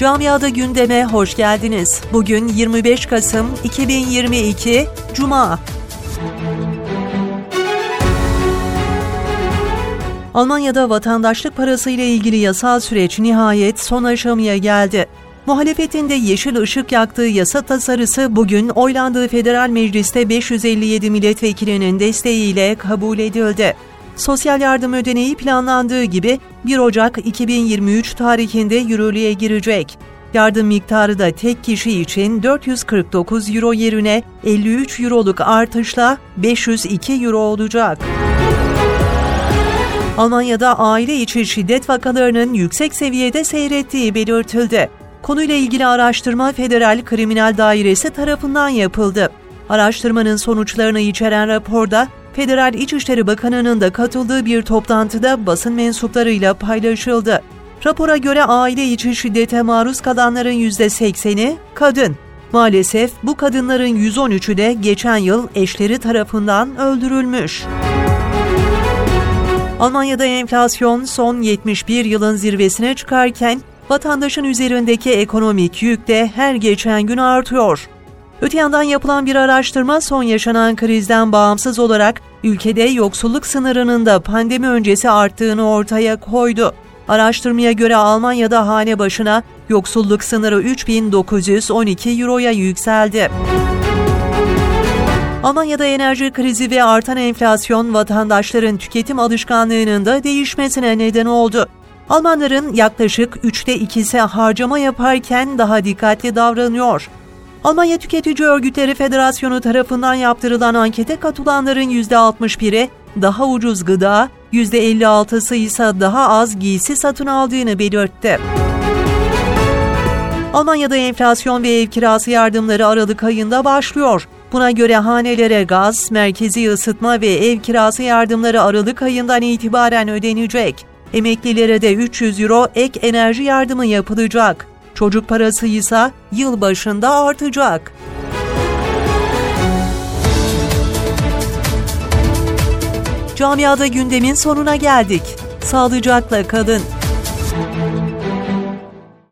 Camiada gündeme hoş geldiniz. Bugün 25 Kasım 2022 Cuma. Almanya'da vatandaşlık parası ile ilgili yasal süreç nihayet son aşamaya geldi. Muhalefetin de yeşil ışık yaktığı yasa tasarısı bugün oylandığı Federal Meclis'te 557 milletvekilinin desteğiyle kabul edildi. Sosyal yardım ödeneği planlandığı gibi 1 Ocak 2023 tarihinde yürürlüğe girecek. Yardım miktarı da tek kişi için 449 euro yerine 53 euroluk artışla 502 euro olacak. Almanya'da aile içi şiddet vakalarının yüksek seviyede seyrettiği belirtildi. Konuyla ilgili araştırma Federal Kriminal Dairesi tarafından yapıldı. Araştırmanın sonuçlarını içeren raporda Federal İçişleri Bakanı'nın da katıldığı bir toplantıda basın mensuplarıyla paylaşıldı. Rapora göre aile içi şiddete maruz kalanların %80'i kadın. Maalesef bu kadınların 113'ü de geçen yıl eşleri tarafından öldürülmüş. Almanya'da enflasyon son 71 yılın zirvesine çıkarken vatandaşın üzerindeki ekonomik yük de her geçen gün artıyor. Öte yandan yapılan bir araştırma son yaşanan krizden bağımsız olarak ülkede yoksulluk sınırının da pandemi öncesi arttığını ortaya koydu. Araştırmaya göre Almanya'da hane başına yoksulluk sınırı 3912 euroya yükseldi. Almanya'da enerji krizi ve artan enflasyon vatandaşların tüketim alışkanlığının da değişmesine neden oldu. Almanların yaklaşık üçte ikisi harcama yaparken daha dikkatli davranıyor. Almanya Tüketici Örgütleri Federasyonu tarafından yaptırılan ankete katılanların %61'i daha ucuz gıda, %56'sı ise daha az giysi satın aldığını belirtti. Almanya'da enflasyon ve ev kirası yardımları Aralık ayında başlıyor. Buna göre hanelere gaz, merkezi ısıtma ve ev kirası yardımları Aralık ayından itibaren ödenecek. Emeklilere de 300 euro ek enerji yardımı yapılacak. Çocuk parası ise yıl başında artacak. Camiada gündemin sonuna geldik. Sağlıcakla kalın.